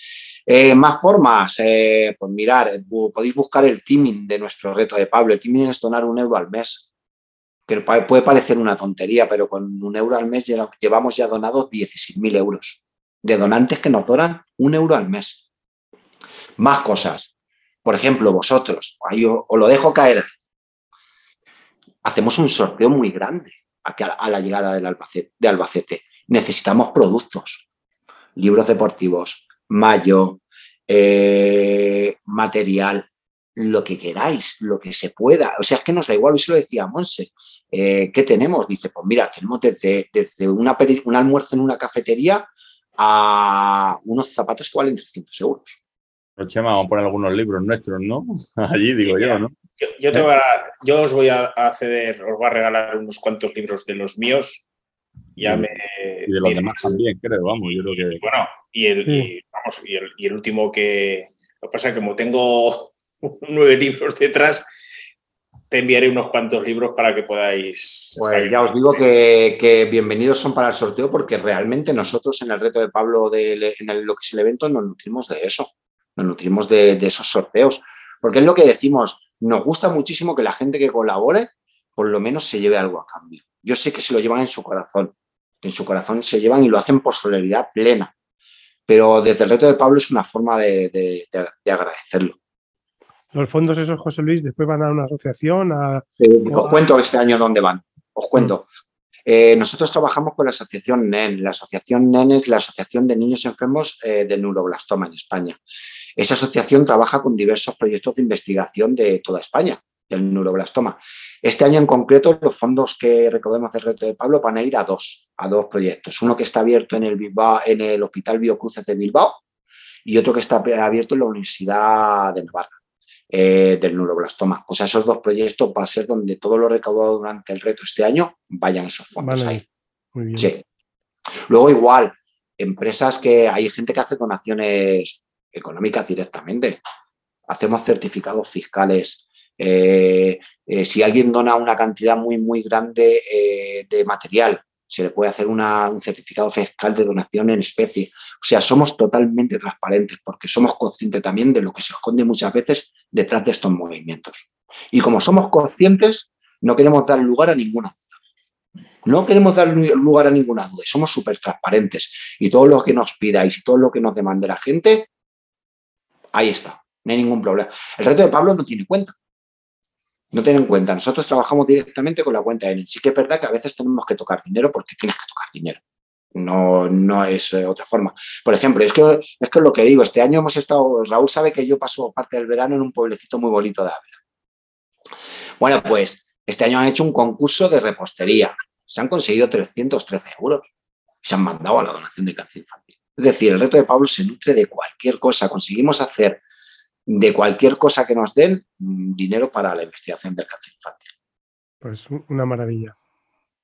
Speaker 3: Eh, más formas, eh, pues mirar, podéis buscar el teaming de nuestro reto de Pablo. El teaming es donar un euro al mes, que puede parecer una tontería, pero con un euro al mes llevamos ya donados 16.000 euros de donantes que nos donan un euro al mes. Más cosas. Por ejemplo, vosotros, ahí os, lo dejo caer. Hacemos un sorteo muy grande a la llegada de Albacete. Necesitamos productos, libros deportivos, mayo, eh, material, lo que queráis, lo que se pueda. O sea, es que nos da igual, eso lo decía Monse. Eh, ¿Qué tenemos? Dice, pues mira, tenemos desde, desde una, un almuerzo en una cafetería a unos zapatos que valen 300 euros.
Speaker 2: Chema, vamos a poner algunos libros nuestros, ¿no? Allí digo yo, ¿no?
Speaker 4: Yo, te yo os voy a acceder, os voy a regalar unos cuantos libros de los míos ya me.
Speaker 2: Y de los demás también, creo, vamos, yo creo que.
Speaker 4: Bueno, y el, y, vamos, y, el, y el, último que. Lo que pasa es que como tengo nueve libros detrás, te enviaré unos cuantos libros para que podáis.
Speaker 3: Pues ya os digo que, que, bienvenidos son para el sorteo porque realmente nosotros en el reto de Pablo de, en lo que es el evento nos nutrimos de eso, nos nutrimos de, de esos sorteos. Porque es lo que decimos, nos gusta muchísimo que la gente que colabore por lo menos se lleve algo a cambio. Yo sé que se lo llevan en su corazón, en su corazón se llevan y lo hacen por solidaridad plena. Pero desde el reto de Pablo es una forma de, agradecerlo.
Speaker 1: Los fondos esos, José Luis, después van a una asociación. A...
Speaker 3: os cuento este año dónde van. Os cuento. Eh, nosotros trabajamos con la asociación NEN. La asociación NEN es la Asociación de Niños Enfermos eh, de Neuroblastoma en España. Esa asociación trabaja con diversos proyectos de investigación de toda España del neuroblastoma. Este año en concreto, los fondos que recordemos del reto de Pablo van a ir a dos, a dos proyectos. Uno que está abierto en el, en el Hospital Biocruces de Bilbao y otro que está abierto en la Universidad de Navarra. Eh, del neuroblastoma. O sea, esos dos proyectos va a ser donde todo lo recaudado durante el reto este año vayan esos fondos ahí. Muy bien. Sí. Luego igual, empresas que hay gente que hace donaciones económicas directamente. Hacemos certificados fiscales. Eh, eh, si alguien dona una cantidad muy, muy grande de material, se le puede hacer un certificado fiscal de donación en especie. O sea, somos totalmente transparentes porque somos conscientes también de lo que se esconde muchas veces detrás de estos movimientos. Y como somos conscientes, no queremos dar lugar a ninguna duda. No queremos dar lugar a ninguna duda. Somos súper transparentes. Y todo lo que nos pidáis y todo lo que nos demande la gente, ahí está. No hay ningún problema. El reto de Pablo no tiene cuenta. No ten en cuenta, nosotros trabajamos directamente con la cuenta de Sí que es verdad que a veces tenemos que tocar dinero porque tienes que tocar dinero. No, no es eh, otra forma. Por ejemplo, es que, es que lo que digo, este año hemos estado, Raúl sabe que yo paso parte del verano en un pueblecito muy bonito de Ávila. Bueno, pues este año han hecho un concurso de repostería. Se han conseguido 313 euros. Se han mandado a la donación de cáncer infantil. Es decir, el reto de Pablo se nutre de cualquier cosa. Conseguimos hacer de cualquier cosa que nos den mm, dinero para la investigación del cáncer infantil.
Speaker 1: Pues una maravilla.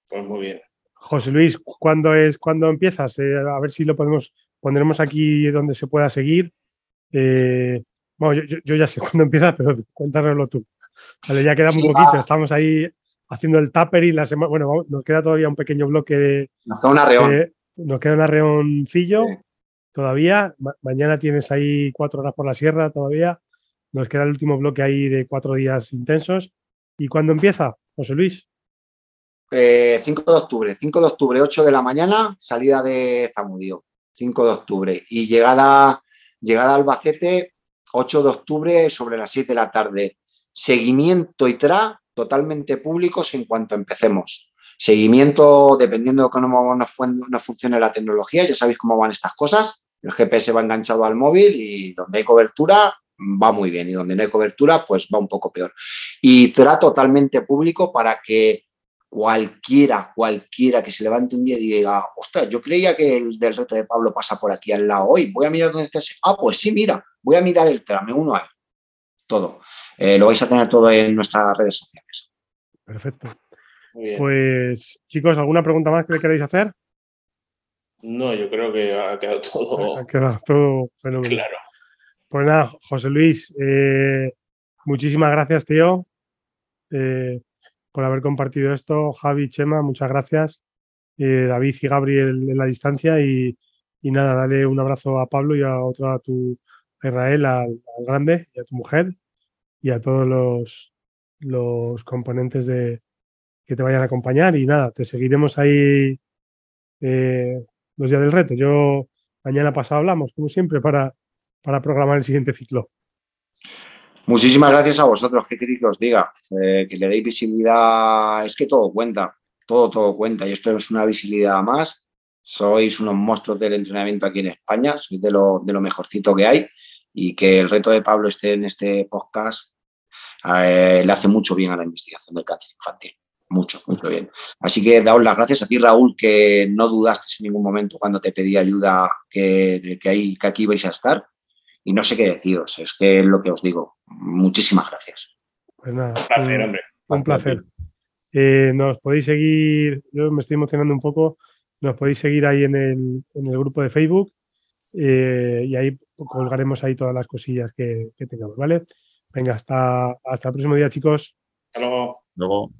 Speaker 4: Pues muy bien.
Speaker 1: José Luis, ¿cuándo es cuando empiezas? Eh, a ver si lo podemos pondremos aquí donde se pueda seguir. Eh, bueno, yo, ya sé cuándo empieza, pero cuéntanoslo tú. Vale, ya queda un poquito. Estamos ahí haciendo el tupper y la semana. Bueno, nos queda todavía un pequeño bloque de.
Speaker 3: Nos queda un arreón.
Speaker 1: nos queda un arreoncillo todavía. mañana tienes ahí cuatro horas por la sierra todavía. Nos queda el último bloque ahí de cuatro días intensos. ¿Y cuándo empieza, José Luis?
Speaker 3: 5 eh, de octubre, 5 de octubre, 8 de la mañana, salida de Zamudio, 5 de octubre. Y llegada, llegada a Albacete, 8 de octubre, sobre las 7 de la tarde. Seguimiento y tra totalmente públicos en cuanto empecemos. Seguimiento, dependiendo de cómo nos, nos funcione la tecnología, ya sabéis cómo van estas cosas. El GPS va enganchado al móvil y donde hay cobertura va muy bien y donde no hay cobertura pues va un poco peor. Y será totalmente público para que cualquiera, cualquiera que se levante un día y diga, ostras, yo creía que el del reto de Pablo pasa por aquí al lado hoy, voy a mirar dónde está ese. Ah, pues sí, mira, voy a mirar el trame uno a Todo. Eh, lo vais a tener todo en nuestras redes sociales.
Speaker 1: Perfecto. Pues chicos, ¿alguna pregunta más que le queréis hacer?
Speaker 4: No, yo creo que ha quedado todo.
Speaker 1: Ha quedado todo fenomenal.
Speaker 4: Claro.
Speaker 1: Pues nada, José Luis, eh, muchísimas gracias, tío, eh, por haber compartido esto. Javi, Chema, muchas gracias. Eh, David y Gabriel en la distancia. Y, nada, dale un abrazo a Pablo y a otro a tu Israel, al, grande y a tu mujer y a todos los, los componentes de, que te vayan a acompañar. Y nada, te seguiremos ahí los días del reto. Yo mañana pasado hablamos, como siempre, para, para programar el siguiente ciclo.
Speaker 3: Muchísimas gracias a vosotros. ¿Qué queréis que os diga? Eh, que le deis visibilidad. Es que todo cuenta, todo, todo cuenta. Y esto es una visibilidad más. Sois unos monstruos del entrenamiento aquí en España. Sois de lo, de lo mejorcito que hay. Y que el reto de Pablo esté en este podcast eh, le hace mucho bien a la investigación del cáncer infantil mucho, mucho bien. Así que daos las gracias a ti, Raúl, que no dudaste en ningún momento cuando te pedí ayuda que, que, ahí, que aquí vais a estar. Y no sé qué deciros, es que es lo que os digo. Muchísimas gracias.
Speaker 1: Pues nada, un placer, hombre. Un placer. Eh, nos podéis seguir, yo me estoy emocionando un poco, nos podéis seguir ahí en el, en el grupo de Facebook eh, y ahí colgaremos ahí todas las cosillas que, que tengamos, ¿vale? Venga, hasta, hasta el próximo día, chicos.
Speaker 4: Hasta luego.
Speaker 2: Luego.